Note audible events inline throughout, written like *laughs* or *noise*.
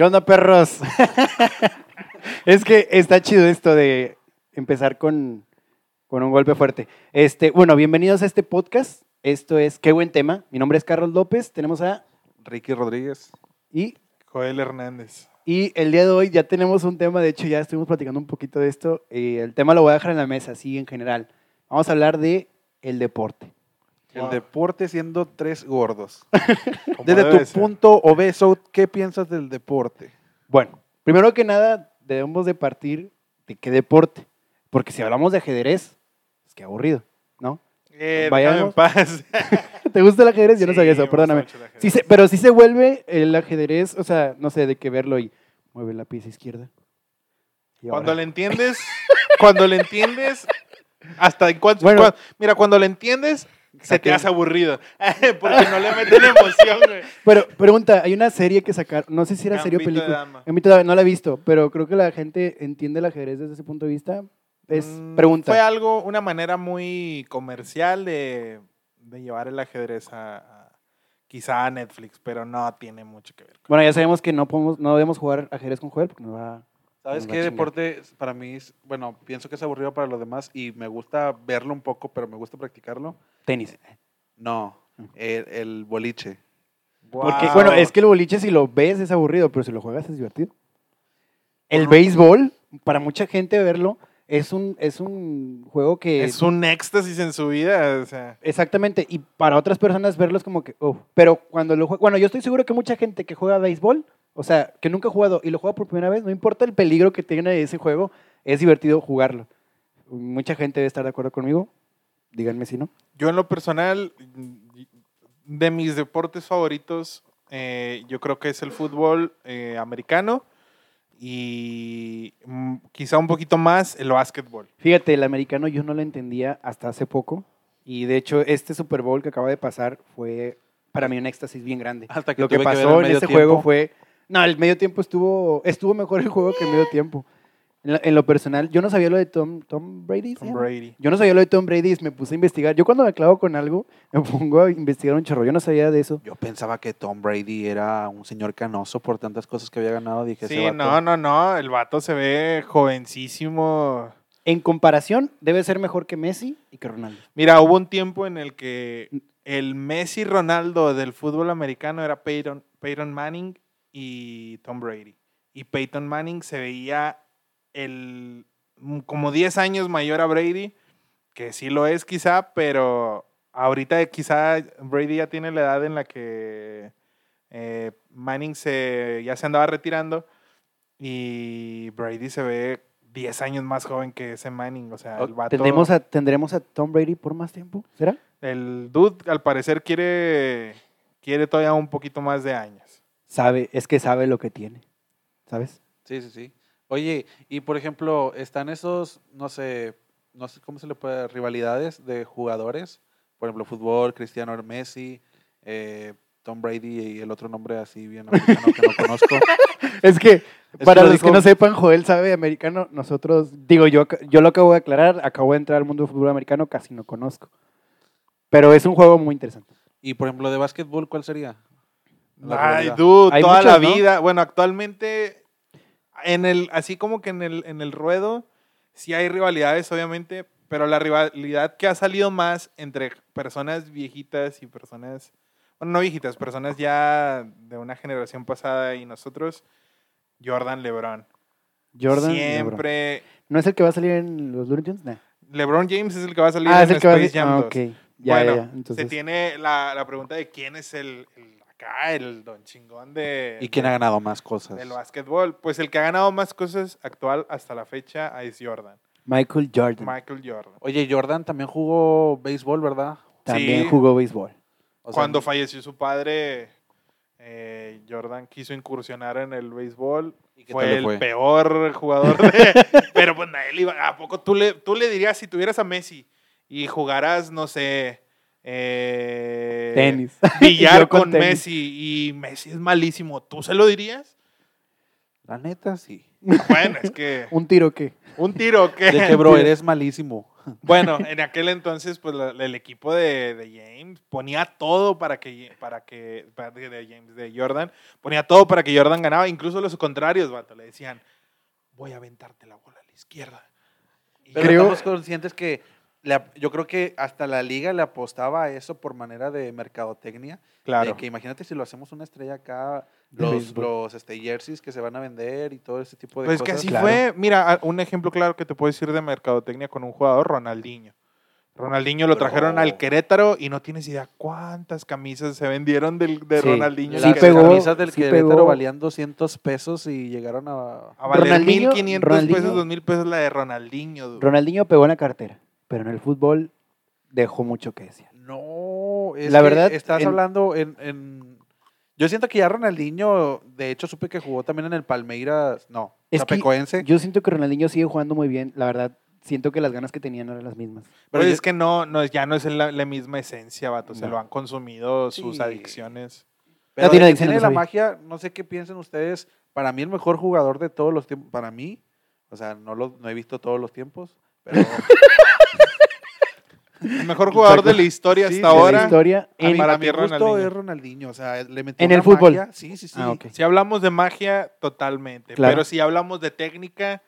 ¿Qué onda, perros? *laughs* es que está chido esto de empezar con, con un golpe fuerte. Este, bueno, bienvenidos a este podcast. Esto es Qué buen tema. Mi nombre es Carlos López. Tenemos a Ricky Rodríguez. y Joel Hernández. y el día de hoy ya tenemos un tema. De hecho, ya estuvimos platicando un poquito de esto. y el tema lo voy a dejar en la mesa, así en general. Vamos a hablar de el deporte. El Wow. deporte siendo tres gordos. *laughs* Desde tu ser. punto obeso, ¿qué piensas del deporte? Bueno, primero que nada, debemos de partir de qué deporte. Porque si hablamos de ajedrez, es que aburrido, ¿no? Eh, Vayamos. en paz. *laughs* ¿Te gusta el ajedrez? Yo no sabía eso, perdóname. Sí se- pero sí se vuelve el ajedrez, o sea, no sé, de qué verlo y mueve la pieza izquierda. Cuando le entiendes, cuando le entiendes, hasta en cuanto, Bueno. cua- mira, cuando le entiendes, se te hace aburrido. *laughs* Porque no le meten *laughs* emoción, güey. Pero pregunta, hay una serie que sacaron, no sé si era serie o Gambito de película. dama. Gambito no la he visto, pero creo que la gente entiende el ajedrez desde ese punto de vista. Es Mm, pregunta. Fue algo, una manera muy comercial de, de llevar el ajedrez a, a- quizá a Netflix, pero no tiene mucho que ver. con- Bueno, ya sabemos que no podemos, no debemos jugar ajedrez con Joel porque nos va ¿Sabes qué a chingar. deporte para mí es, bueno, pienso que es aburrido para los demás y me gusta verlo un poco, pero me gusta practicarlo? tenis. No, el, el boliche. Porque, Wow. bueno, es que el boliche si lo ves es aburrido, pero si lo juegas es divertido. El béisbol, para mucha gente verlo, es un, es un juego que... Es un éxtasis en su vida, o sea. Exactamente, y para otras personas verlo es como que, oh, pero cuando lo juega, bueno, yo estoy seguro que mucha gente que juega béisbol, o sea, que nunca ha jugado y lo juega por primera vez, no importa el peligro que tenga ese juego, es divertido jugarlo. Mucha gente debe estar de acuerdo conmigo, díganme si no. Yo en lo personal, de mis deportes favoritos, eh, yo creo que es el fútbol eh, americano y mm, quizá un poquito más el básquetbol. Fíjate, el americano yo no lo entendía hasta hace poco, y de hecho este Super Bowl que acaba de pasar fue para mí un éxtasis bien grande. Hasta que Lo que que pasó el en ese tiempo. juego fue. No, el medio tiempo estuvo, estuvo mejor el juego que el medio tiempo. En, la- en lo personal, yo no sabía lo de Tom, Tom Brady. ¿se Tom? Brady. Yo no sabía lo de Tom Brady y me puse a investigar. Yo cuando me clavo con algo, me pongo a investigar un chorro. Yo no sabía de eso. Yo pensaba que Tom Brady era un señor canoso por tantas cosas que había ganado. Dije, Sí, vato- no, no, no, el vato se ve jovencísimo. En comparación, debe ser mejor que Messi y que Ronaldo. Mira, hubo un tiempo en el que el Messi Ronaldo del fútbol americano era Peyton, Peyton Manning y Tom Brady. Y Peyton Manning se veía el, como 10 años mayor a Brady, que sí lo es quizá, pero ahorita quizá Brady ya tiene la edad en la que eh, Manning se, ya se andaba retirando y Brady se ve 10 años más joven que ese Manning. O sea, el vato... ¿Tendremos a, ¿Tendremos a Tom Brady por más tiempo? ¿Será? El dude al parecer quiere, quiere todavía un poquito más de años. Sabe, es que sabe lo que tiene. ¿Sabes? Sí, sí, sí. Oye, y por ejemplo, están esos, no sé, no sé cómo se le puede, rivalidades de jugadores. Por ejemplo, fútbol, Cristiano Messi, eh, Tom Brady y el otro nombre así bien americano que no conozco. *laughs* Es que, para lo los que no sepan, Joel sabe americano. Nosotros, digo, yo, yo lo acabo de aclarar, acabo de entrar al mundo del fútbol americano, casi no conozco. Pero es un juego muy interesante. Y por ejemplo, de básquetbol, ¿cuál sería? La Ay, dude, Hay toda muchos, la ¿no? vida. Bueno, actualmente, en el, así como que en el, en el ruedo, sí hay rivalidades, obviamente, pero la rivalidad que ha salido más entre personas viejitas y personas, bueno, no viejitas, personas ya de una generación pasada y nosotros, Jordan LeBron. Jordan. LeBron. Siempre. ¿No es el que va a salir en los Looney Tunes? Nah. LeBron James es el que va a salir Ah, en es el que va a Space salir. Jam Ah, 2. ok. Ya, bueno, ya, ya. Entonces, se tiene la, la pregunta de quién es el, el- acá, el don chingón de, ¿Y quién ha ganado más cosas? del básquetbol. Pues el que ha ganado más cosas actual hasta la fecha es Jordan, Michael Jordan Michael Jordan. Oye, Jordan también jugó béisbol, ¿verdad? también sí. jugó béisbol. O sea, Cuando falleció su padre, eh, Jordan quiso incursionar en el béisbol. ¿Y qué Fue tal le el fue? peor jugador de... *laughs* *laughs* pero pues nadie le iba... ¿A poco tú le, tú le dirías si tuvieras a Messi y jugaras, no sé... eh, Tenis. *laughs* Billar con con, tenis. Messi y Messi es malísimo. ¿Tú se lo dirías? La neta, sí. Bueno, es que *laughs* ¿Un tiro qué? un tiro que De que, bro, *laughs* eres malísimo. Bueno, en aquel entonces, pues la- el equipo de, de James ponía todo para que, para que, para- de de James, de Jordan, ponía todo para que Jordan ganaba, incluso los contrarios, vato, le decían, voy a aventarte la bola a la izquierda. Y Pero Creo- estamos conscientes que le yo creo que hasta la liga le apostaba a eso por manera de mercadotecnia. claro, De que imagínate si lo hacemos una estrella acá, los, los este, jerseys que se van a vender y todo ese tipo de pues que cosas. así claro. fue, mira, un ejemplo claro que te puedo decir de mercadotecnia con un jugador, Ronaldinho. Ronaldinho lo Pero- trajeron al Querétaro y no tienes idea cuántas camisas se vendieron del, de Sí. Ronaldinho. Las Sí camisas del sí Querétaro pegó. valían 200 pesos y llegaron a... A valer Ronaldinho- 1.500 Ronaldinho- pesos, 2.000 pesos la de Ronaldinho. dude. Ronaldinho pegó en la cartera, pero en el fútbol dejó mucho que decir. No, es La que verdad, estás en- hablando en, en- Yo siento que ya Ronaldinho, de hecho, supe que jugó también en el Palmeiras, no, Es que. Yo siento que Ronaldinho sigue jugando muy bien, la verdad. Siento que las ganas que tenían eran las mismas. pero yo- es que no, no, ya no es la, la misma esencia, vato. Se No. lo han consumido sus Sí. adicciones. Pero tiene de que adicción, tiene no la magia, no sé qué piensen ustedes. Para mí, el mejor jugador de todos los tiempos, para mí, o sea, no lo no he visto todos los tiempos, pero *laughs* El mejor jugador de la historia Sí, hasta de ahora. la historia en- para mi gusto es Ronaldinho. O sea, le metió En el fútbol. magia. Sí, sí, sí. Ah. Si hablamos de magia, totalmente. Claro. Pero si hablamos de técnica,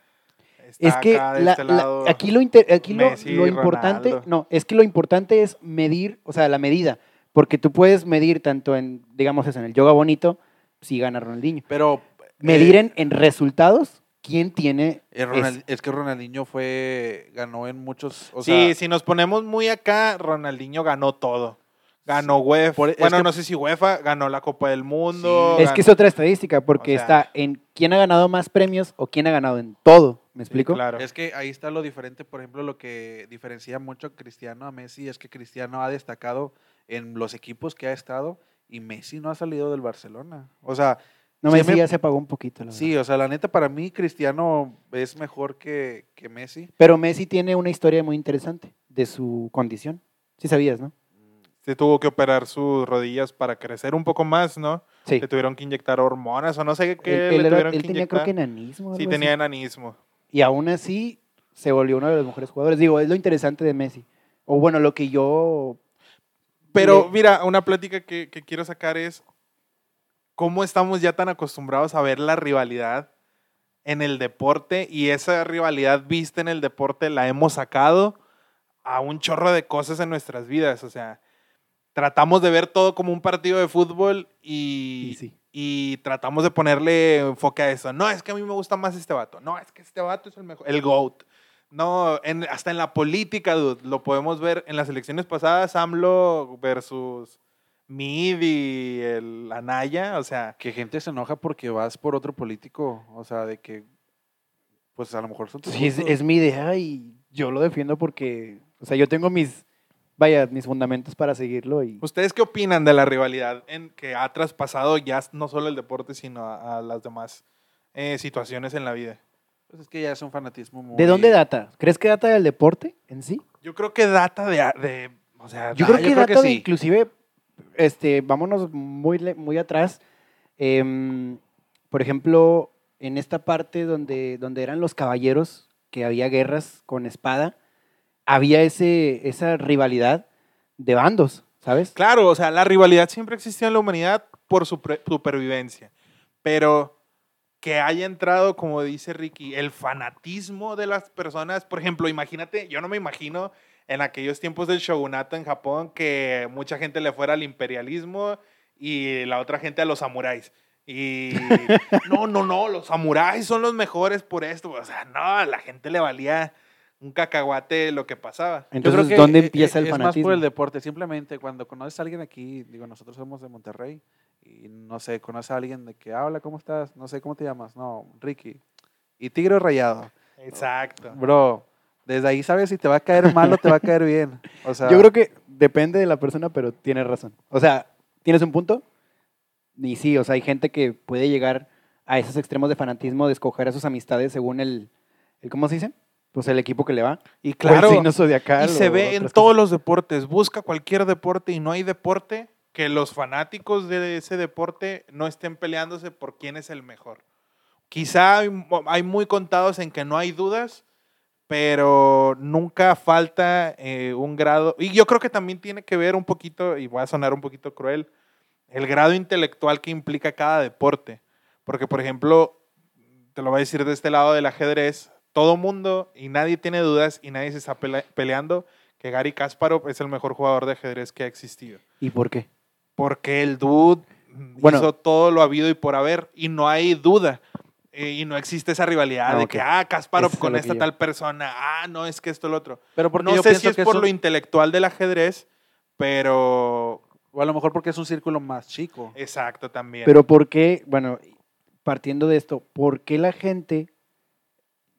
está Es que acá de la- este la- lado. aquí lo, inter- aquí lo, lo importante, Ronaldo. no, es que lo importante es medir, o sea, la medida, porque tú puedes medir tanto en, digamos eso, en el yoga bonito, si gana Ronaldinho. Pero. Medir eh, en, en resultados, quién tiene eh, Ronald- es que Ronaldinho fue. Ganó en muchos. O sí, sea, si nos ponemos muy acá, Ronaldinho ganó todo. Ganó UEFA. Por- es bueno, que- no sé si UEFA ganó la Copa del Mundo. Sí. Es que es otra estadística, porque O sea- está en quién ha ganado más premios o quién ha ganado en todo. ¿Me Sí, explico? claro. Es que ahí está lo diferente, por ejemplo, lo que diferencia mucho a Cristiano a Messi es que Cristiano ha destacado en los equipos que ha estado y Messi no ha salido del Barcelona. O sea, No me siempre- ya se apagó un poquito. La sí, verdad. o sea, la neta para mí Cristiano es mejor que, que Messi. Pero Messi tiene una historia muy interesante de su condición. Sí sabías, ¿no? Se tuvo que operar sus rodillas para crecer un poco más, ¿no? Sí. Le tuvieron que inyectar hormonas o no sé qué Él, le él era- tuvieron él que tenía creo que enanismo. Sí, tenía así. enanismo. Y aún así se volvió uno de los mejores jugadores. Digo, es lo interesante de Messi. O bueno, lo que yo... Pero Le- mira, una plática que, que quiero sacar es cómo estamos ya tan acostumbrados a ver la rivalidad en el deporte y esa rivalidad vista en el deporte la hemos sacado a un chorro de cosas en nuestras vidas. O sea, tratamos de ver todo como un partido de fútbol y, Y sí. y tratamos de ponerle enfoque a eso. No, es que a mí me gusta más este vato. No, es que este vato es el mejor. El GOAT. No, en- hasta en la política, dude, lo podemos ver en las elecciones pasadas, AMLO versus Mid y el Anaya, o sea, Que gente se enoja porque vas por otro político. O sea, de que. Pues a lo mejor son tus Sí, es, mi idea y yo lo defiendo porque... O sea, yo tengo mis... Vaya, mis fundamentos para seguirlo y... ¿ustedes qué opinan de la rivalidad en que ha traspasado ya no solo el deporte, sino a, a las demás eh, situaciones en la vida? Pues es que ya es un fanatismo muy. ¿De dónde data? ¿Crees que data del deporte en sí? Yo creo que data de, de o sea, Yo Ah, creo yo que creo que data de sí. inclusive, este, vámonos muy, muy atrás. Em, por ejemplo, en esta parte donde, donde eran los caballeros, que había guerras con espada, había ese, esa rivalidad de bandos, ¿sabes? Claro, o sea, la rivalidad siempre existió en la humanidad por su supervivencia, pero que haya entrado, como dice Ricky, el fanatismo de las personas, por ejemplo, imagínate, yo no me imagino en aquellos tiempos del shogunato en Japón que mucha gente le fuera al imperialismo y la otra gente a los samuráis. Y *laughs* no, no, no, los samuráis son los mejores por esto. O sea, no, a la gente le valía un cacahuate lo que pasaba. Yo Entonces, creo que ¿dónde e- empieza el es fanatismo? más por el deporte. Simplemente cuando conoces a alguien aquí, digo, nosotros somos de Monterrey y no sé, conoces a alguien de que habla, ¿cómo estás? No sé, ¿cómo te llamas? No, Ricky. Y Tigre Rayado. Exacto. Bro, desde ahí sabes si te va a caer mal o te va a caer bien. O sea, Yo creo que depende de la persona, pero tienes razón. O sea, tienes un punto. Y sí, o sea, hay gente que puede llegar a esos extremos de fanatismo, de escoger a sus amistades según el, el ¿cómo se dice? Pues el equipo que le va. Y O claro, el signo zodiacal, y se o ve en todos cosas. los deportes. Busca cualquier deporte y no hay deporte que los fanáticos de ese deporte no estén peleándose por quién es el mejor. Quizá hay muy contados en que no hay dudas, pero nunca falta eh, un grado, y yo creo que también tiene que ver un poquito, y voy a sonar un poquito cruel, el grado intelectual que implica cada deporte. Porque, por ejemplo, te lo voy a decir de este lado del ajedrez, todo mundo y nadie tiene dudas y nadie se está pele- peleando que Gary Kasparov es el mejor jugador de ajedrez que ha existido. ¿Y por qué? Porque el dude Bueno. hizo todo lo habido y por haber y no hay duda. Eh, y no existe esa rivalidad Ah, de que, ah, Kasparov con esta yo- tal persona, ah, no, es que esto, lo otro. Pero porque no yo sé si es que por lo intelectual del ajedrez, pero O a lo mejor porque es un círculo más chico. exacto también. Pero ¿por qué, bueno, partiendo de esto, por qué la gente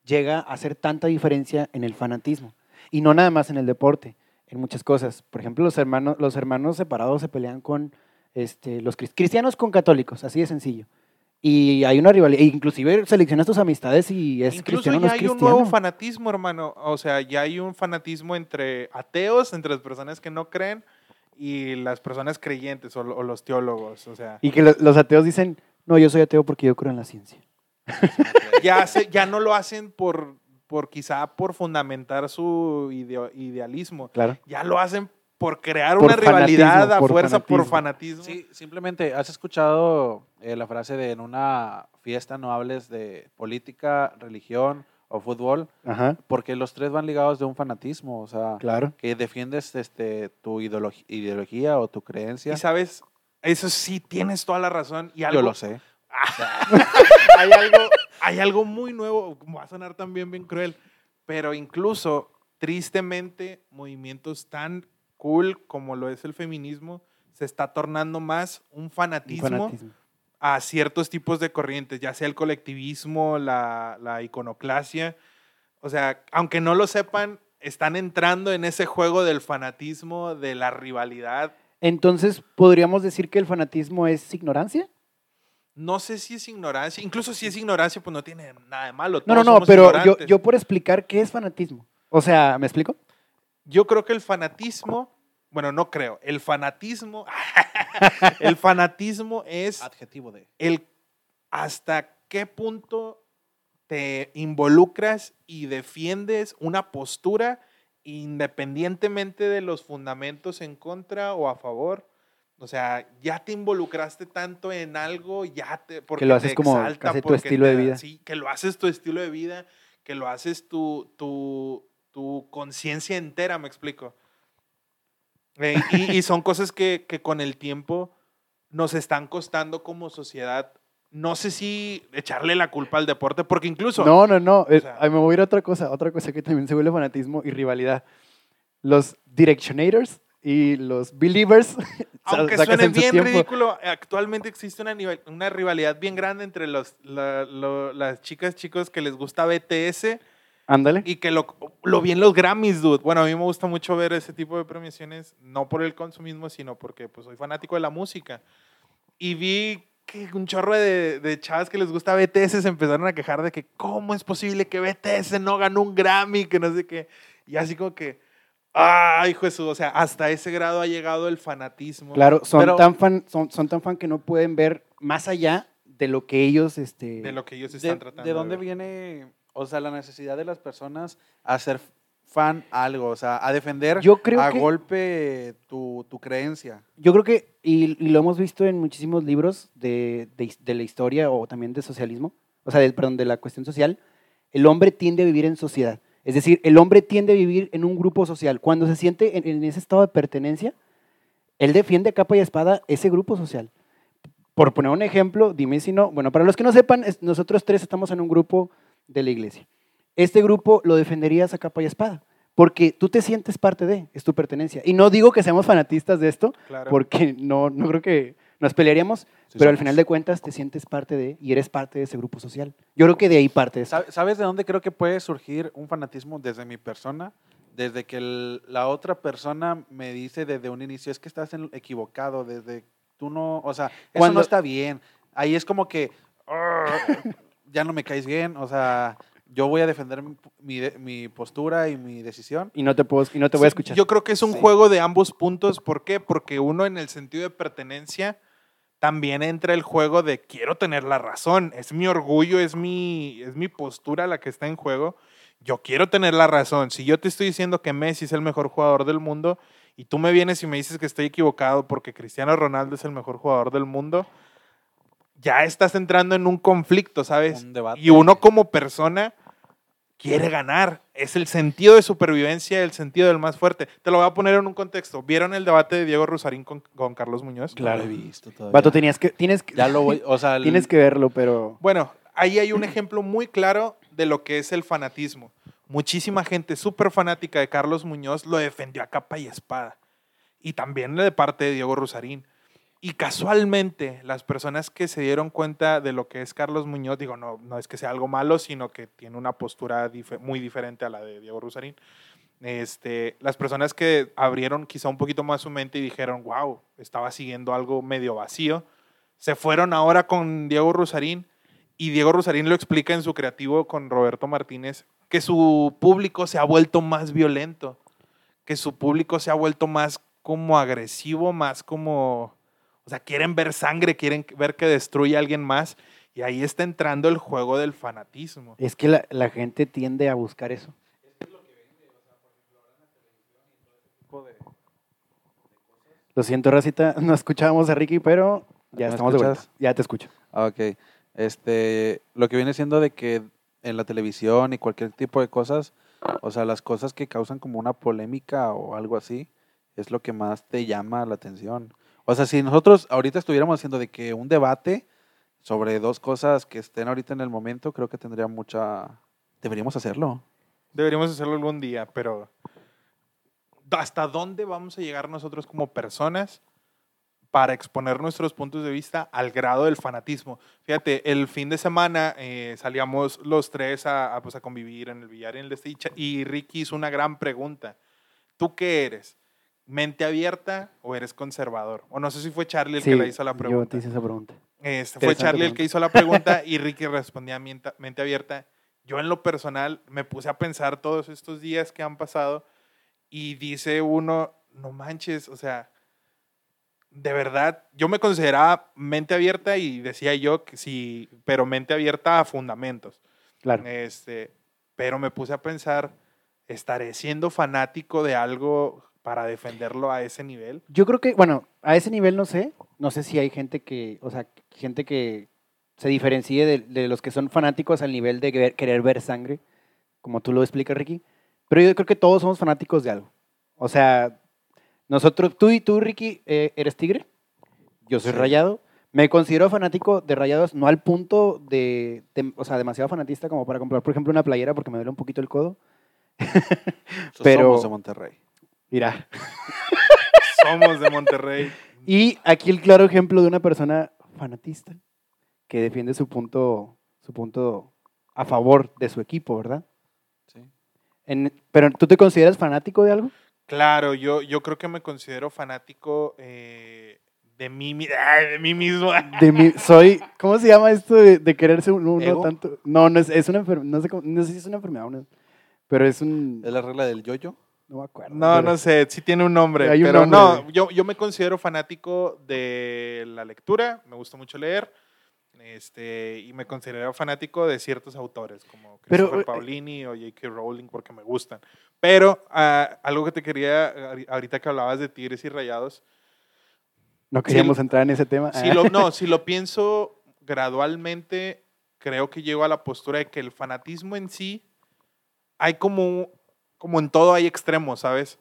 llega a hacer tanta diferencia en el fanatismo? Y no nada más en el deporte, en muchas cosas. Por ejemplo, los hermanos, los hermanos separados se pelean con este, los cris- cristianos con católicos, así de sencillo. Y hay una rivalidad, e inclusive seleccionas tus amistades y es Incluso cristiano no ya es hay un cristiano. nuevo fanatismo, hermano. O sea, ya hay un fanatismo entre ateos, entre las personas que no creen y las personas creyentes o, o los teólogos. O sea, Y que lo- los ateos dicen, no, yo soy ateo porque yo creo en la ciencia. *laughs* ya, se- ya no lo hacen por, por quizá por fundamentar su ideo- idealismo. Claro. Ya lo hacen por crear Por una rivalidad a por fuerza por fanatismo. Sí, simplemente, ¿has escuchado eh, la frase de en una fiesta no hables de política, religión o fútbol? Ajá, Porque los tres van ligados de un fanatismo, o sea, claro. que defiendes este, tu ideología o tu creencia. Y sabes, eso sí, tienes toda la razón. Y algo, Yo lo sé. *laughs* hay, algo, hay algo muy nuevo, va a sonar también bien cruel, pero incluso, tristemente, movimientos tan cool como lo es el feminismo, se está tornando más un Un fanatismo, fanatismo. a ciertos tipos de corrientes, ya sea el colectivismo, la, la iconoclasia. O sea, aunque no lo sepan, están entrando en ese juego del fanatismo, de la rivalidad. Entonces, ¿podríamos decir que el fanatismo es ignorancia? No sé si es ignorancia, incluso si es ignorancia, pues no tiene nada de malo. No, no, todos no, somos pero yo, yo por explicar qué es fanatismo. O sea, ¿me explico? Yo creo que el fanatismo, bueno, no creo, el fanatismo, *laughs* el fanatismo es Adjetivo de. el hasta qué punto te involucras y defiendes una postura independientemente de los fundamentos en contra o a favor. O sea, ya te involucraste tanto en algo, ya te porque lo haces te como exalta, casi tu porque estilo te de da- vida. Sí, que lo haces tu estilo de vida, que lo haces tu, tu, tu conciencia entera, me explico. Eh, y, y son cosas que, que con el tiempo nos están costando como sociedad. No sé si echarle la culpa al deporte, porque incluso No, no, no. eh, sea- ay, me voy a ir a otra cosa. Otra cosa que también se vuelve fanatismo y rivalidad. Los directionators y los believers. *laughs* Aunque suene en su bien tiempo. ridículo, actualmente existe una, nivel- una rivalidad bien grande entre los, la- lo- las chicas, chicos que les gusta BTS Ándale. y que lo, lo vi en los Grammys, dude. Bueno, a mí me gusta mucho ver ese tipo de premiaciones, no por el consumismo, sino porque pues, soy fanático de la música. Y vi que un chorro de, de chavas que les gusta BTS se empezaron a quejar de que cómo es posible que BTS no ganó un Grammy, que no sé qué. Y así como que, ay, Jesús, o sea, hasta ese grado ha llegado el fanatismo. Claro, son, Pero- tan fan, son, son tan fan que no pueden ver más allá de lo que ellos. Este, de lo que ellos ¿De, están tratando. de dónde ver. viene, o sea, la necesidad de las personas a ser fan algo? O sea, a defender Yo creo a que- golpe tu, tu creencia. Yo creo que, y, y lo hemos visto en muchísimos libros de, de de la historia o también de socialismo, o sea, perdón, de la cuestión social, el hombre tiende a vivir en sociedad. Es decir, el hombre tiende a vivir en un grupo social. Cuando se siente en, en ese estado de pertenencia, él defiende a capa y espada ese grupo social. Por poner un ejemplo, dime si no, bueno, para los que no sepan, nosotros tres estamos en un grupo de la iglesia. Este grupo lo defenderías a capa y espada, porque tú te sientes parte de, es tu pertenencia. Y no digo que seamos fanatistas de esto, Claro. porque no, no creo que nos pelearíamos, Sí pero al final de cuentas te sientes parte de y eres parte de ese grupo social. Yo creo que de ahí parte eso. ¿Sab- ¿Sabes de dónde creo que puede surgir un fanatismo desde mi persona? Desde que el- la otra persona me dice desde un inicio, es que estás en- equivocado, desde tú no, o sea, eso Cuando- no está bien. Ahí es como que, "Arr, ya no me caes bien, o sea, yo voy a defender mi, mi postura y mi decisión. Y no te, puedo, y no te voy a escuchar. Yo creo que es un Sí. juego de ambos puntos. ¿Por qué? Porque uno en el sentido de pertenencia también entra el juego de quiero tener la razón. Es mi orgullo, es mi, es mi postura la que está en juego. yo quiero tener la razón. Si yo te estoy diciendo que Messi es el mejor jugador del mundo y tú me vienes y me dices que estoy equivocado porque Cristiano Ronaldo es el mejor jugador del mundo, ya estás entrando en un conflicto, ¿sabes? Un debate. Y uno como persona quiere ganar. Es el sentido de supervivencia, el sentido del más fuerte. Te lo voy a poner en un contexto. ¿Vieron el debate de Diego Rosarín con, con Carlos Muñoz? No lo he visto todavía. Vato, tenías que, tienes que, Ya lo voy, o sea, *laughs* el- tienes que verlo, pero... Bueno, ahí hay un ejemplo muy claro de lo que es el fanatismo. Muchísima gente súper fanática de Carlos Muñoz lo defendió a capa y espada. Y también de parte de Diego Rosarín. Y casualmente, las personas que se dieron cuenta de lo que es Carlos Muñoz, digo, no, no es que sea algo malo, sino que tiene una postura muy diferente a la de Diego Rosarín. Este, las personas que abrieron quizá un poquito más su mente y dijeron, wow, estaba siguiendo algo medio vacío, se fueron ahora con Diego Rosarín y Diego Rosarín lo explica en su creativo con Roberto Martínez, que su público se ha vuelto más violento, que su público se ha vuelto más como agresivo, más como, o sea, quieren ver sangre, quieren ver que destruye a alguien más, y ahí está entrando el juego del fanatismo. Es que la, la gente tiende a buscar eso. Lo siento, Racita, *laughs* no escuchábamos a Ricky, pero ya ¿Me estamos de vuelta. Ya te escucho. Ah, Ok. Este, lo que viene siendo de que en la televisión y cualquier tipo de cosas, o sea, las cosas que causan como una polémica o algo así, es lo que más te llama la atención. O sea, si nosotros ahorita estuviéramos haciendo de que un debate sobre dos cosas que estén ahorita en el momento, creo que tendría mucha... Deberíamos hacerlo. Deberíamos hacerlo algún día, pero ¿hasta dónde vamos a llegar nosotros como personas para exponer nuestros puntos de vista al grado del fanatismo? Fíjate, el fin de semana eh, salíamos los tres a, a, pues, a convivir en el billar en el Desticha y Ricky hizo una gran pregunta. ¿Tú qué eres? ¿Mente abierta o eres conservador? O no sé si fue Charlie el que le hizo la Yo pregunta. te hice esa pregunta. Este, fue Charlie el que hizo la pregunta *laughs* y Ricky respondía mente abierta. Yo en lo personal me puse a pensar todos estos días que han pasado y dice uno, no manches, o sea, de verdad, yo me consideraba mente abierta y decía yo que sí, pero mente abierta a fundamentos. Claro. Este, pero me puse a pensar, ¿estaré siendo fanático de algo para defenderlo a ese nivel? Yo creo que, bueno, a ese nivel no sé. No sé si hay gente que, o sea, gente que se diferencie de, de los que son fanáticos al nivel de ver- querer ver sangre, como tú lo explicas, Ricky. Pero yo creo que todos somos fanáticos de algo. O sea, nosotros, tú y tú, Ricky, eh, eres tigre. Yo soy Sí. rayado. Me considero fanático de rayados, no al punto de, de- o sea, demasiado fanatista como para comprar, por ejemplo, una playera porque me duele un poquito el codo. *laughs* Pero- Somos de Monterrey. Mira. Somos de Monterrey. Y aquí el claro ejemplo de una persona fanatista que defiende su punto, su punto a favor de su equipo, ¿verdad? Sí. En- pero tú te consideras fanático de algo? Claro, yo, yo creo que me considero fanático eh, de, mí, de mí mismo. De mí, *laughs* soy, ¿cómo se llama esto de, de quererse uno, tanto? No, no es, es una enfermedad, no sé, cómo- no sé si es una enfermedad, no, pero es un, Es la regla del yoyo. No me acuerdo. No, no sé, sí tiene un nombre, Hay un pero nombre. no, yo, yo me considero fanático de la lectura, me gusta mucho leer, este, y me considero fanático de ciertos autores, como Pero, Christopher eh, Paolini o J.K. Rowling, porque me gustan. Pero ah, algo que te quería, ahori- ahorita que hablabas de Tigres y Rayados, No queríamos entrar en ese tema. si lo, no, *laughs* si lo pienso gradualmente, creo que llego a la postura de que el fanatismo en sí, hay como, como en todo hay extremos, ¿sabes?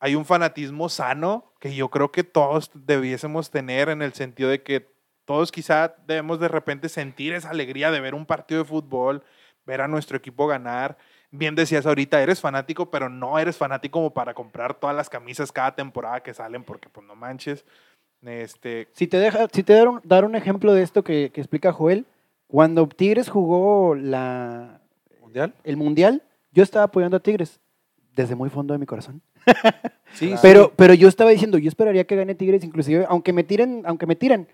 Hay un fanatismo sano que yo creo que todos debiésemos tener en el sentido de que todos quizá debemos de repente sentir esa alegría de ver un partido de fútbol, ver a nuestro equipo ganar. Bien decías ahorita, eres fanático, pero no eres fanático como para comprar todas las camisas cada temporada que salen, porque pues no manches. Este, Si te deja, si te dar un, dar un ejemplo de esto que, que explica Joel, cuando Tigres jugó la, ¿Mundial? el Mundial, yo estaba apoyando a Tigres desde muy fondo de mi corazón. *laughs* Sí, Claro. Pero, pero yo estaba diciendo, yo esperaría que gane Tigres, inclusive, aunque me tiren, aunque me tiren,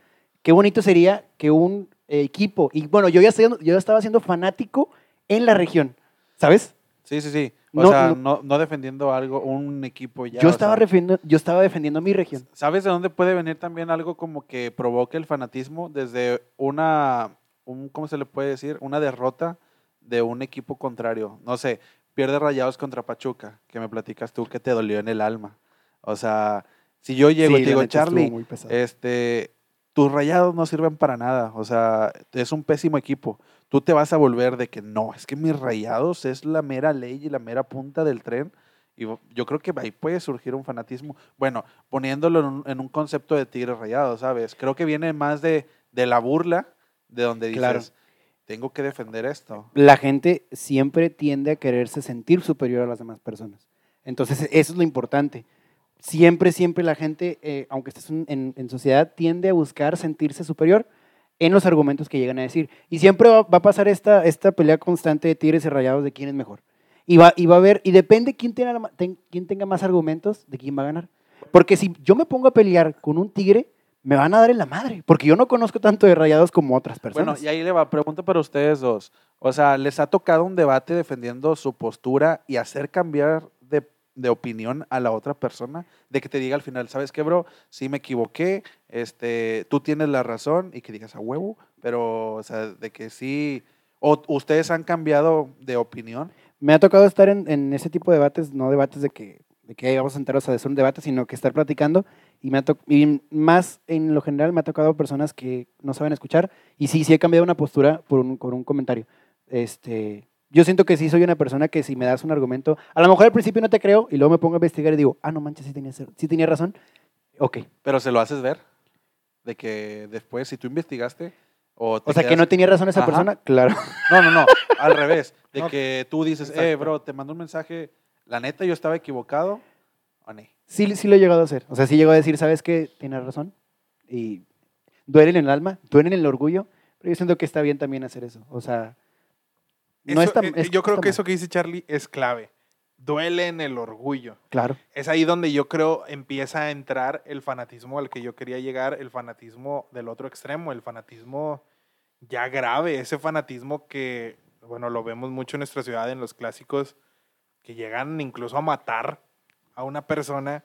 qué bonito sería que un eh, equipo, y bueno, yo ya, estoy- yo ya estaba siendo fanático en la región, ¿sabes? Sí, sí, sí. O No, sea, no- no, no defendiendo algo, un equipo ya. yo, estaba defendiendo, yo estaba defendiendo mi región. ¿Sabes de dónde puede venir también algo como que provoque el fanatismo? Desde una, un, ¿cómo se le puede decir? Una derrota de un equipo contrario. No sé, pierde rayados contra Pachuca, que me platicas tú que te dolió en el alma. O sea, si yo llego Sí, y te digo, Charlie, este, tus rayados no sirven para nada. O sea, es un pésimo equipo. Tú te vas a volver de que no, es que mis rayados es la mera ley y la mera punta del tren. Y yo creo que ahí puede surgir un fanatismo. Bueno, poniéndolo en un, en un concepto de tigres rayados, ¿sabes? Creo que viene más de, de la burla, de donde dices, Claro. Tengo que defender esto. la gente siempre tiende a quererse sentir superior a las demás personas. Entonces, eso es lo importante. Siempre, siempre la gente, eh, aunque estés en, sociedad, tiende a buscar sentirse superior en los argumentos que llegan a decir. Y siempre va, a pasar esta, esta pelea constante de tigres y rayados de quién es mejor. Y va, y va a haber, y depende quién tenga, quién tenga más argumentos de quién va a ganar. Porque si yo me pongo a pelear con un tigre, me van a dar en la madre. Porque yo no conozco tanto de rayados como otras Bueno, personas. y ahí le va, pregunta para ustedes dos. O sea, ¿les ha tocado un debate defendiendo su postura y hacer cambiar de, de opinión a la otra persona? De que te diga al final, ¿sabes qué, bro? Sí me equivoqué, este, tú tienes la razón y que digas a huevo, pero, o sea, de que sí, o ustedes han cambiado de opinión. Me ha tocado estar en, en ese tipo de debates, no debates de que, de que "Ay, vamos a sentarnos a hacer un debate, sino que estar platicando. Y, me ha y más en lo general me ha tocado personas que no saben escuchar. Y sí, sí he cambiado una postura por un, por un comentario. Este, yo siento que sí soy una persona que si me das un argumento, a lo mejor al principio no te creo y luego me pongo a investigar y digo, ah, no manches, sí tenía, sí tenía razón. Ok. Pero se lo haces ver. De que después, si tú investigaste, o, O sea, que quedas- no tenía razón esa Ajá. persona, claro. No, no, no, al revés. De No, que tú dices, eh, exacto. bro, te mando un mensaje, la neta yo estaba equivocado, o no. Sí, sí lo he llegado a hacer. O sea, sí llegó a decir, ¿sabes qué? Tienes razón. Y duele en el alma, duele en el orgullo, pero yo siento que está bien también hacer eso. O sea, no Eso, está, eh, es- yo creo está que mal. eso que dice Charlie es clave. Duele en el orgullo. Claro. Es ahí donde yo creo empieza a entrar el fanatismo al que yo quería llegar, el fanatismo del otro extremo, el fanatismo ya grave, ese fanatismo que, bueno, lo vemos mucho en nuestra ciudad, en los clásicos, que llegan incluso a matar a una persona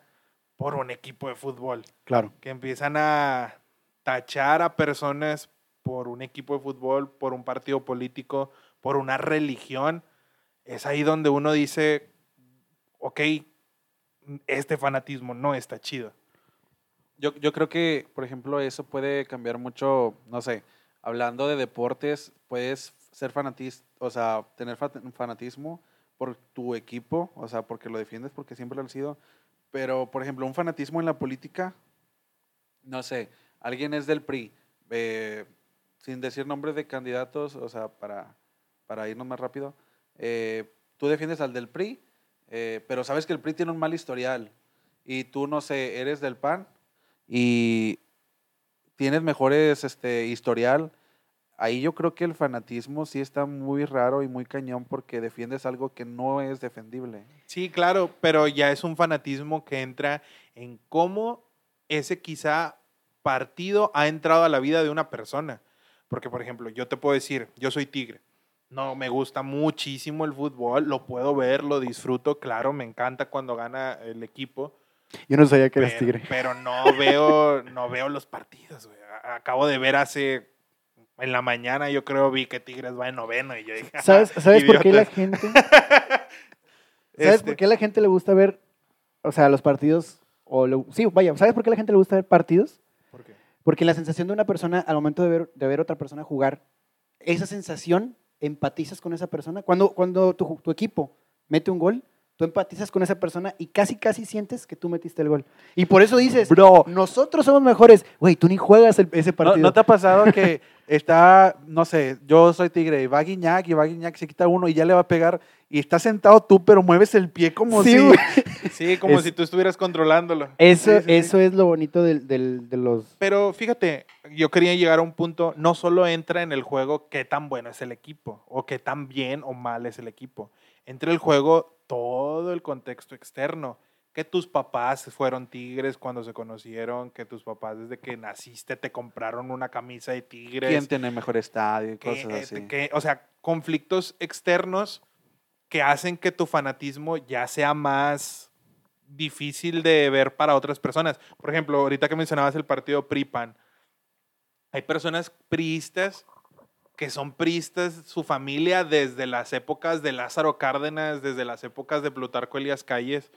por un equipo de fútbol, Claro. que empiezan a tachar a personas por un equipo de fútbol, por un partido político, por una religión. Es ahí donde uno dice, ok, este fanatismo no está chido. Yo, yo creo que, por ejemplo, eso puede cambiar mucho, no sé, hablando de deportes, puedes ser fanatista, o sea, tener fa- fanatismo por tu equipo, o sea, porque lo defiendes, porque siempre lo han sido, pero, por ejemplo, un fanatismo en la política, no sé, alguien es del PRI, eh, sin decir nombres de candidatos, o sea, para, para irnos más rápido, eh, tú defiendes al del PRI, eh, pero sabes que el PRI tiene un mal historial y tú, no sé, eres del PAN y tienes mejores este, historial, ahí yo creo que el fanatismo sí está muy raro y muy cañón porque defiendes algo que no es defendible. Sí, claro, pero ya es un fanatismo que entra en cómo ese quizá partido ha entrado a la vida de una persona. Porque, por ejemplo, yo te puedo decir, yo soy tigre. No, me gusta muchísimo el fútbol, lo puedo ver, lo disfruto, claro, me encanta cuando gana el equipo. Yo no sabía que pero, tigre. pero no veo, no veo los partidos, güey. Acabo de ver hace, en la mañana yo creo vi que Tigres va en noveno y yo dije, ¿Sabes, ¿sabes por qué la gente? *laughs* ¿Sabes Este, por qué la gente le gusta ver, o sea, los partidos? O le- sí, vaya, ¿sabes por qué la gente le gusta ver partidos? ¿por qué? Porque la sensación de una persona al momento de ver, de ver otra persona jugar, esa sensación, empatizas con esa persona. Cuando, cuando tu, tu equipo mete un gol, tú empatizas con esa persona y casi, casi sientes que tú metiste el gol. Y por eso dices, Bro, nosotros somos mejores. Güey, tú ni juegas el- ese ¿no, partido. ¿no te ha pasado que está, no sé, yo soy tigre y va Guiñac y va Guiñac, se quita uno y ya le va a pegar y estás sentado tú, pero mueves el pie como Sí, si... *laughs* Sí, como Es- si tú estuvieras controlándolo. Eso, Sí, sí, sí. eso es lo bonito del- del- de los... Pero fíjate, yo quería llegar a un punto, no solo entra en el juego qué tan bueno es el equipo, o qué tan bien o mal es el equipo. Entra el juego todo el contexto externo. Que tus papás fueron tigres cuando se conocieron, que tus papás desde que naciste te compraron una camisa de tigres. ¿Quién tiene mejor estadio y cosas eh, así? que- o sea, conflictos externos que hacen que tu fanatismo ya sea más difícil de ver para otras personas. Por ejemplo, ahorita que mencionabas el partido PRI-PAN, hay personas priistas que son priistas, su familia, desde las épocas de Lázaro Cárdenas, desde las épocas de Plutarco Elías Calles,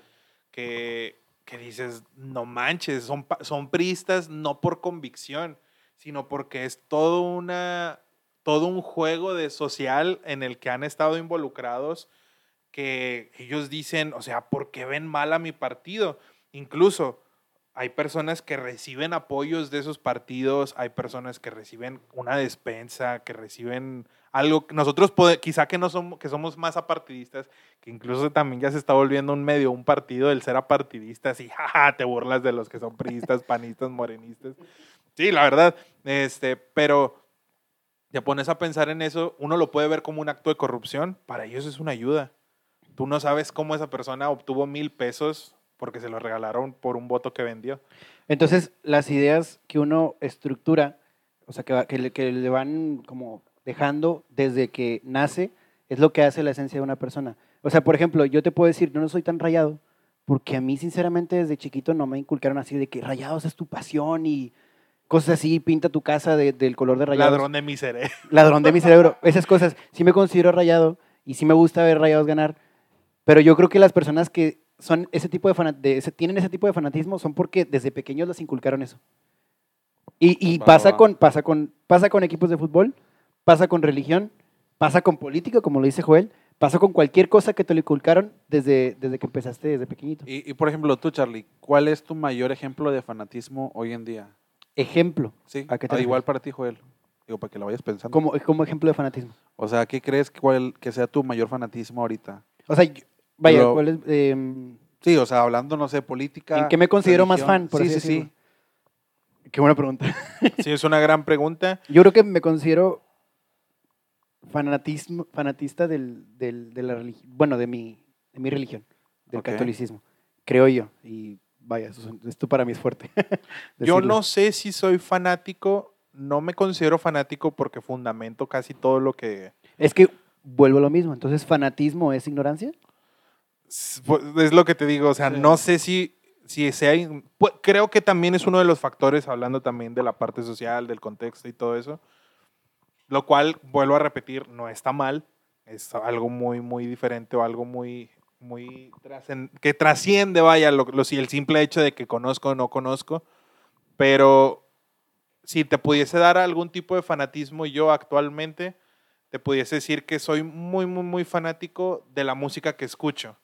que, que dices, no manches, son, son priistas no por convicción, sino porque es todo, una, todo un juego de social en el que han estado involucrados que ellos dicen, o sea, ¿por qué ven mal a mi partido? Incluso hay personas que reciben apoyos de esos partidos, hay personas que reciben una despensa, que reciben algo. Nosotros pode- quizá que no somos, que somos más apartidistas, que incluso también ya se está volviendo un medio, un partido el ser apartidistas y *laughs* jaja, te burlas de los que son priistas, panistas, morenistas. Sí, la verdad, este, pero te pones a pensar en eso, uno lo puede ver como un acto de corrupción, para ellos es una ayuda. Tú no sabes cómo esa persona obtuvo mil pesos porque se lo regalaron por un voto que vendió. Entonces, las ideas que uno estructura, o sea, que, va- que le, que le van como dejando desde que nace, es lo que hace la esencia de una persona. O sea, por ejemplo, yo te puedo decir, yo no soy tan rayado, porque a mí, sinceramente, desde chiquito no me inculcaron así de que rayados es tu pasión y cosas así, pinta tu casa de- del color de rayados. Ladrón de mi cerebro. *laughs* ladrón de mi cerebro. Esas cosas, sí me considero rayado y sí me gusta ver rayados ganar, pero yo creo que las personas que son ese tipo de, de ese- tienen ese tipo de fanatismo son porque desde pequeños les inculcaron eso. Y, y Va, pasa, va. Con, pasa, con, pasa con equipos de fútbol, pasa con religión, pasa con política, como lo dice Joel, pasa con cualquier cosa que te lo inculcaron desde, desde que empezaste desde pequeñito. Y, y, por ejemplo, tú, Charlie, ¿cuál es tu mayor ejemplo de fanatismo hoy en día? Ejemplo, Sí, ¿A qué te ah, igual para ti, Joel. Digo, para que lo vayas pensando. como, como ejemplo de fanatismo. O sea, ¿qué crees que, cuál, que sea tu mayor fanatismo ahorita? O sea, yo- vaya, ¿cuál es, em, Sí, o sea, hablando, no sé, política. ¿en qué me considero más fan? Por sí, así sí, decirlo? sí. Qué buena pregunta. *laughs* Sí, es una gran pregunta. Yo creo que me considero fanatismo, fanatista del, del- de la religión, bueno, de mi, de mi religión, del catolicismo, creo yo. Y vaya, eso esto para mí es fuerte. *laughs* Yo no sé si soy fanático, no me considero fanático porque fundamento casi todo lo que... Es que vuelvo a lo mismo. Entonces, ¿fanatismo es ignorancia? Es pues, es lo que te digo, o sea, Sí. no sé si, si sea... Creo que también es uno de los factores, hablando también de la parte social, del contexto y todo eso, lo cual, vuelvo a repetir, no está mal, es algo muy, muy diferente o algo muy, muy que trasciende, vaya, lo, lo- el simple hecho de que conozco o no conozco, pero si te pudiese dar algún tipo de fanatismo yo actualmente, te pudiese decir que soy muy, muy, muy fanático de la música que escucho.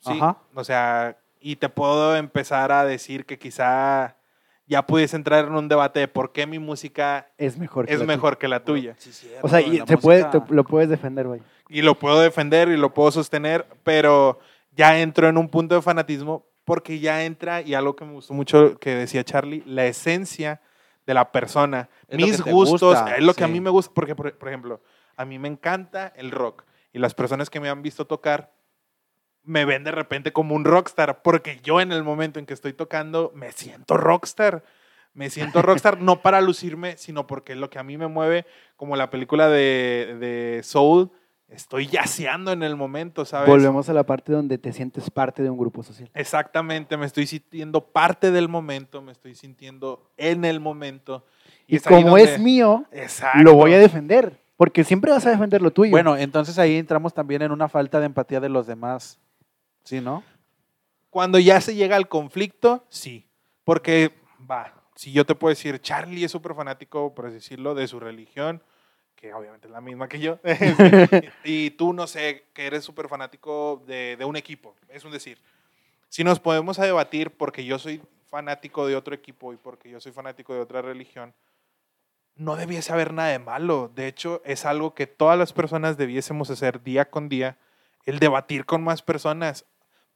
Sí, Ajá. o sea, y te puedo empezar a decir que quizá ya pudiese entrar en un debate de por qué mi música Es mejor. que es la tuya. mejor que la tuya. Sí, O sea, y se puede, te- lo puedes defender, güey. Y lo puedo defender y lo puedo sostener, pero ya entro en un punto de fanatismo porque ya entra, y algo que me gustó mucho que decía Charlie, la esencia de la persona. Es Mis te gustos, gusta, es lo que a mí me gusta, porque por, por ejemplo, a mí me encanta el rock y las personas que me han visto tocar me ven de repente como un rockstar, porque yo en el momento en que estoy tocando me siento rockstar. Me siento rockstar *laughs* no para lucirme, sino porque lo que a mí me mueve, como la película de, de Soul, estoy yaceando en el momento, ¿sabes? Volvemos a la parte donde te sientes parte de un grupo social. Exactamente, me estoy sintiendo parte del momento, me estoy sintiendo en el momento. Y, es como donde- es mío, Exacto. lo voy a defender. Porque siempre vas a defender lo tuyo. Bueno, entonces ahí entramos también en una falta de empatía de los demás. ¿Sí, no? Cuando ya se llega al conflicto, sí. Porque, va, si yo te puedo decir, Charlie es súper fanático, por así decirlo, de su religión, que obviamente es la misma que yo, *laughs* y tú, no sé, que eres súper fanático de, un equipo, es un decir. Si nos podemos a debatir porque yo soy fanático de otro equipo y porque yo soy fanático de otra religión, no debiese haber nada de malo. De hecho, es algo que todas las personas debiésemos hacer día con día, el debatir con más personas.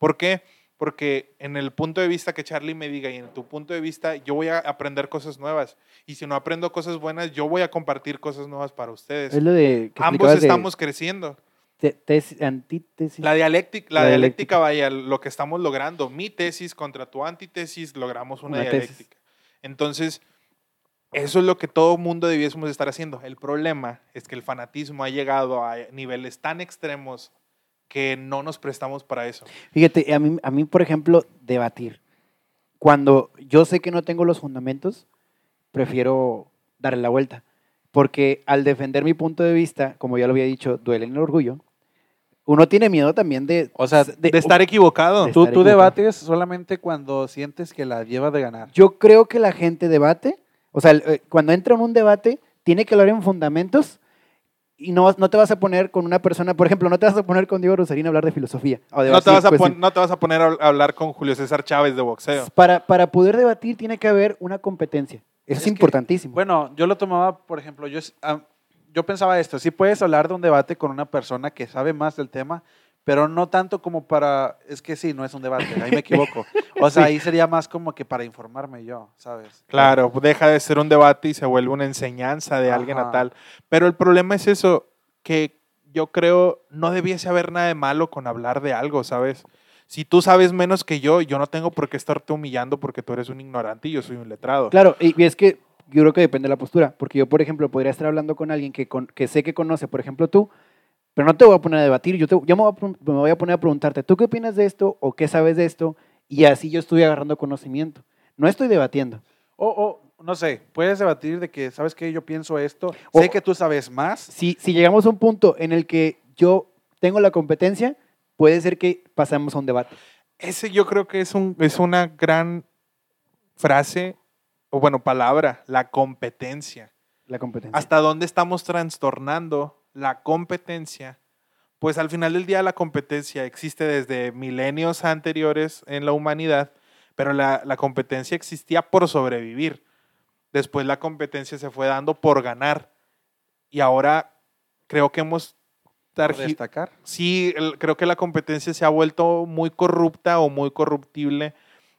¿Por qué? Porque en el punto de vista que Charlie me diga y en tu punto de vista, yo voy a aprender cosas nuevas. Y si no aprendo cosas buenas, yo voy a compartir cosas nuevas para ustedes. es lo de. que Ambos explicabas de estamos creciendo. te- tesis- antítesis. La dialéctica, la La dialéctica, dialéctica. vaya, lo que estamos logrando. Mi tesis contra tu antítesis, logramos una, Una tesis. dialéctica. Entonces, eso es lo que todo mundo debiésemos estar haciendo. El problema es que el fanatismo ha llegado a niveles tan extremos que no nos prestamos para eso. Fíjate, a mí, a mí, por ejemplo, debatir. Cuando yo sé que no tengo los fundamentos, prefiero darle la vuelta. porque al defender mi punto de vista, como ya lo había dicho, duele en el orgullo, uno tiene miedo también de... O sea, De estar equivocado. De- Tú, estar tú equivocado. debates solamente cuando sientes que la lleva de ganar. Yo creo que la gente debate, o sea, eh, cuando entra en un debate, tiene que hablar en fundamentos y no, vas- no te vas a poner con una persona, por ejemplo, no te vas a poner con Diego Rosarín a hablar de filosofía. o de No te, vas a pues, pon- no te vas a poner a hablar con Julio César Chávez de boxeo. Para, para poder debatir tiene que haber una competencia. Eso es, Es que, importantísimo. Bueno, yo lo tomaba, por ejemplo, yo, ah, yo pensaba esto, sí puedes hablar de un debate con una persona que sabe más del tema, pero no tanto como para, es que sí, no es un debate, ahí me *laughs* equivoco. O sea, ahí sería más como que para informarme yo, ¿sabes? Claro, deja de ser un debate y se vuelve una enseñanza de alguien a tal. Pero el problema es eso, que yo creo no debiese haber nada de malo con hablar de algo, ¿sabes? Si tú sabes menos que yo, yo no tengo por qué estarte humillando porque tú eres un ignorante y yo soy un letrado. Claro, y, y es que yo creo que depende de la postura, porque yo, por ejemplo, podría estar hablando con alguien que, con- que sé que conoce, por ejemplo, tú, pero no te voy a poner a debatir, yo, te- yo me, voy a, pre- me voy a poner a preguntarte, ¿tú qué opinas de esto o qué sabes de esto? Y así yo estoy agarrando conocimiento. No estoy debatiendo. O, o, no sé, puedes debatir de que, ¿sabes qué? Yo pienso esto, O- sé que tú sabes más. Si, si llegamos a un punto en el que yo tengo la competencia, puede ser que pasamos a un debate. Ese yo creo que es, un, es una gran frase, o bueno, palabra, la competencia. La competencia. hasta dónde estamos trastornando la competencia, pues al final del día la competencia existe desde milenios anteriores en la humanidad, pero la, la competencia existía por sobrevivir. Después la competencia se fue dando por ganar. Y ahora creo que hemos... targi- destacar. Sí, el- creo que la competencia se ha vuelto muy corrupta o muy corruptible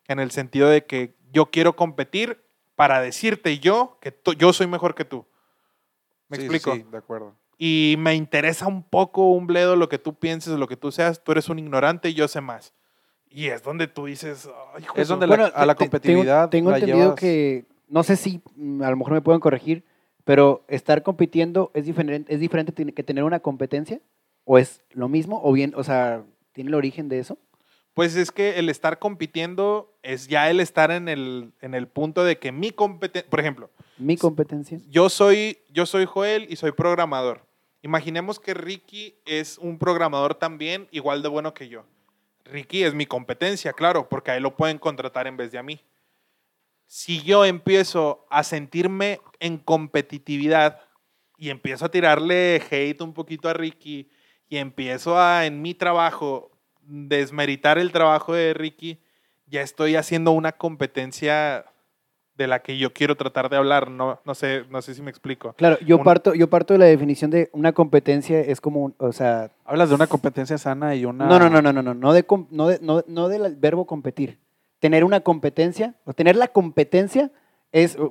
en el sentido de que yo quiero competir para decirte yo que yo soy mejor que tú. ¿Me Sí, explico? Sí, de acuerdo. Y me interesa un poco, un bledo, lo que tú pienses, lo que tú seas. Tú eres un ignorante y yo sé más. Y es donde tú dices, "Ay, Es su-". donde la- a la competitividad Tengo, tengo la entendido llevas- que, no sé si mm, a lo mejor me pueden corregir, pero estar compitiendo es diferente, es diferente que tener una competencia, o es lo mismo, o bien, o sea, tiene el origen de eso. Pues es que el estar compitiendo es ya el estar en el, en el punto de que mi competencia, por ejemplo, Mi competencia. yo soy, yo soy Joel y soy programador. Imaginemos que Ricky es un programador también igual de bueno que yo. Ricky es mi competencia, claro, porque a él lo pueden contratar en vez de a mí. Si yo empiezo a sentirme en competitividad y empiezo a tirarle hate un poquito a Ricky y empiezo a en mi trabajo desmeritar el trabajo de Ricky, ya estoy haciendo una competencia de la que yo quiero tratar de hablar. No, no, sé, no sé si me explico. Claro, yo Un- parto, yo parto de la definición de una competencia es como, un- o sea, Hablas de una competencia sana y una... no, no, no, no, no, no, no, de, no, de- no, no del verbo competir. Tener una competencia, o tener la competencia es, uh,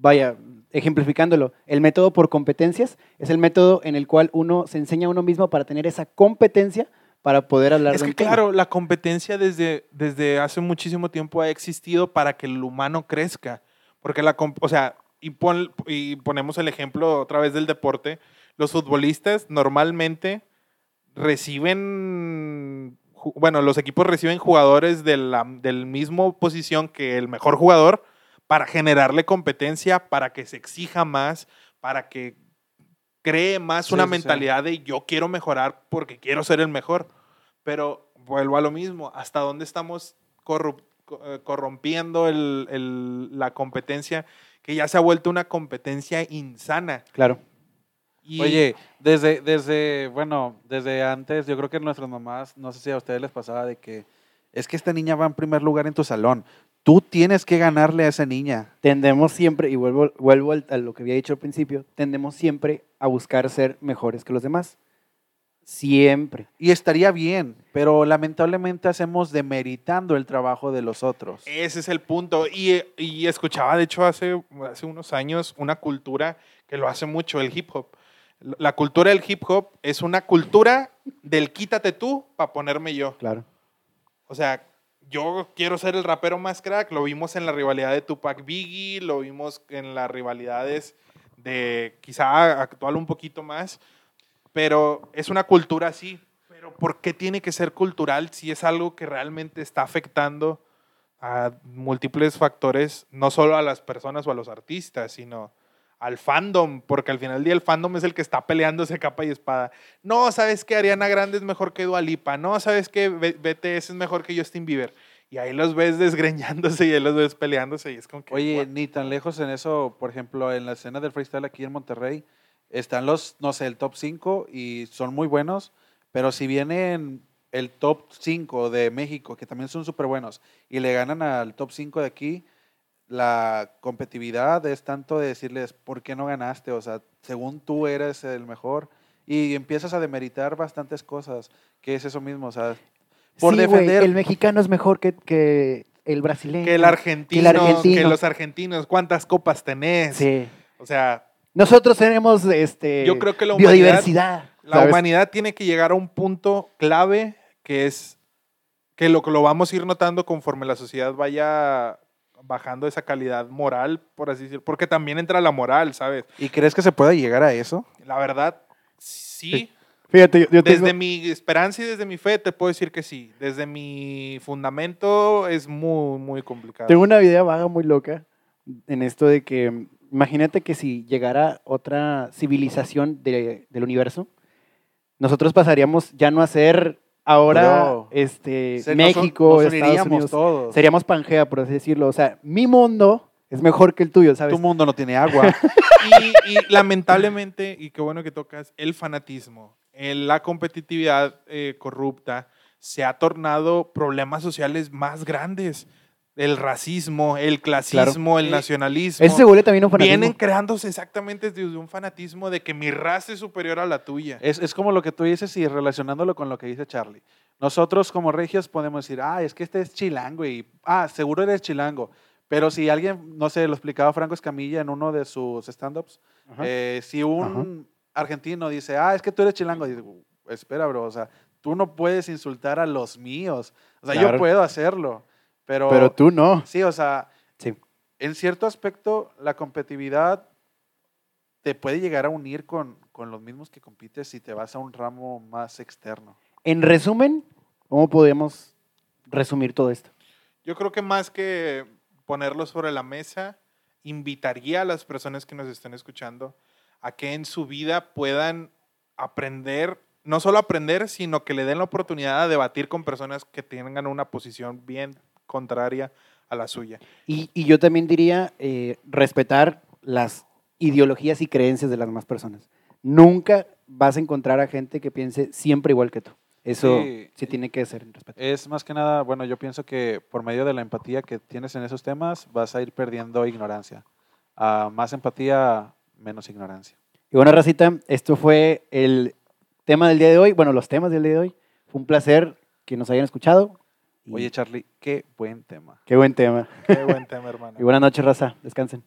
vaya, ejemplificándolo, el método por competencias es el método en el cual uno se enseña a uno mismo para tener esa competencia para poder hablar Es de que un tema. claro, la competencia desde, desde hace muchísimo tiempo ha existido para que el humano crezca. Porque la, o sea, y, pon- y ponemos el ejemplo otra vez del deporte, los futbolistas normalmente reciben, bueno, los equipos reciben jugadores de la del mismo posición que el mejor jugador para generarle competencia, para que se exija más, para que cree más Sí, una sí, sí. mentalidad de yo quiero mejorar porque quiero ser el mejor. Pero vuelvo a lo mismo, ¿hasta dónde estamos eh, corrompiendo el- el- la competencia que ya se ha vuelto una competencia insana? Claro. Y- Oye, desde, desde, bueno, desde antes, yo creo que nuestras mamás, no sé si a ustedes les pasaba de que es que esta niña va en primer lugar en tu salón. Tú tienes que ganarle a esa niña. Tendemos siempre, y vuelvo, vuelvo al- a lo que había dicho al principio, tendemos siempre a buscar ser mejores que los demás. Siempre. Y estaría bien, pero lamentablemente hacemos demeritando el trabajo de los otros. Ese es el punto. Y, y escuchaba, de hecho, hace, hace unos años una cultura que lo hace mucho, el hip hop. La cultura del hip hop es una cultura del quítate tú para ponerme yo. Claro. O sea, yo quiero ser el rapero más crack. Lo vimos en la rivalidad de Tupac Biggie, lo vimos en las rivalidades de quizá actual un poquito más. Pero es una cultura así. Pero ¿por qué tiene que ser cultural si es algo que realmente está afectando a múltiples factores, no solo a las personas o a los artistas, sino al fandom, porque al final del día el fandom es el que está peleándose capa y espada. No, ¿sabes que Ariana Grande es mejor que Dualipa? No, ¿sabes que BTS es mejor que Justin Bieber? Y ahí los ves *laughs* desgreñándose y ahí los ves peleándose y es como que... Oye, what? ni tan lejos en eso, por ejemplo, en la escena del freestyle aquí en Monterrey, están los, no sé, el top 5 y son muy buenos, pero si vienen el top 5 de México, que también son súper buenos, y le ganan al top 5 de aquí, la competitividad es tanto de decirles, ¿por qué no ganaste? O sea, según tú eres el mejor, y empiezas a demeritar bastantes cosas, que es eso mismo, o sea, por Sí, defender... el mexicano es mejor que, que el brasileño. Que el argentino, que el argentino. que los argentinos, ¿cuántas copas tenés? Sí. O sea, Nosotros tenemos este, Yo creo que la humanidad- biodiversidad. la ¿sabes? humanidad tiene que llegar a un punto clave que es que lo que lo vamos a ir notando conforme la sociedad vaya bajando esa calidad moral, por así decirlo, porque también entra la moral, ¿sabes? ¿Y crees que se puede llegar a eso? La verdad, sí. Fíjate, yo, yo tengo- Desde mi esperanza y desde mi fe te puedo decir que sí. Desde mi fundamento es muy, muy complicado. Tengo una idea vaga muy loca en esto de que, imagínate que si llegara otra civilización de- del universo, nosotros pasaríamos ya no a ser ahora Bro, este, Se- nos México, nos Estados uniríamos Unidos. todos. Seríamos Pangea, por así decirlo. O sea, mi mundo es mejor que el tuyo, ¿sabes? Tu mundo no tiene agua. *laughs* Y, y lamentablemente, y qué bueno que tocas, el fanatismo, el- la competitividad eh, corrupta se ha tornado problemas sociales más grandes. El racismo, el clasismo, el nacionalismo. Ese se vuelve también un fanatismo. Vienen creándose exactamente desde un fanatismo de que mi raza es superior a la tuya. es, es como lo que tú dices y relacionándolo con lo que dice Charlie. Nosotros como regios podemos decir, ah, es que este es chilango y, ah, seguro eres chilango. Pero si alguien, no sé, lo explicaba Franco Escamilla en uno de sus stand-ups, eh, si un argentino dice, ah, es que tú eres chilango, dice, espera, bro, o sea, tú no puedes insultar a los míos. O sea, yo puedo hacerlo, pero... Pero tú no. Sí, o sea, Sí. en cierto aspecto, la competitividad te puede llegar a unir con, con los mismos que compites si te vas a un ramo más externo. En resumen, ¿cómo podemos resumir todo esto? Yo creo que más que ponerlo sobre la mesa, invitaría a las personas que nos estén escuchando a que en su vida puedan aprender, no solo aprender, sino que le den la oportunidad a debatir con personas que tengan una posición bien contraria a la suya. Y, y yo también diría eh, respetar las ideologías y creencias de las demás personas. Nunca vas a encontrar a gente que piense siempre igual que tú. Eso sí, Sí. tiene que ser respeto. Es más que nada, bueno, yo pienso que por medio de la empatía que tienes en esos temas, vas a ir perdiendo ignorancia. A más empatía, menos ignorancia. Y bueno, Racita, esto fue el tema del día de hoy. Bueno, los temas del día de hoy. Fue un placer que nos hayan escuchado. Y Oye, Charlie, qué buen tema. qué buen tema. Qué buen tema, hermano. *laughs* Y buenas noches, Raza. Descansen.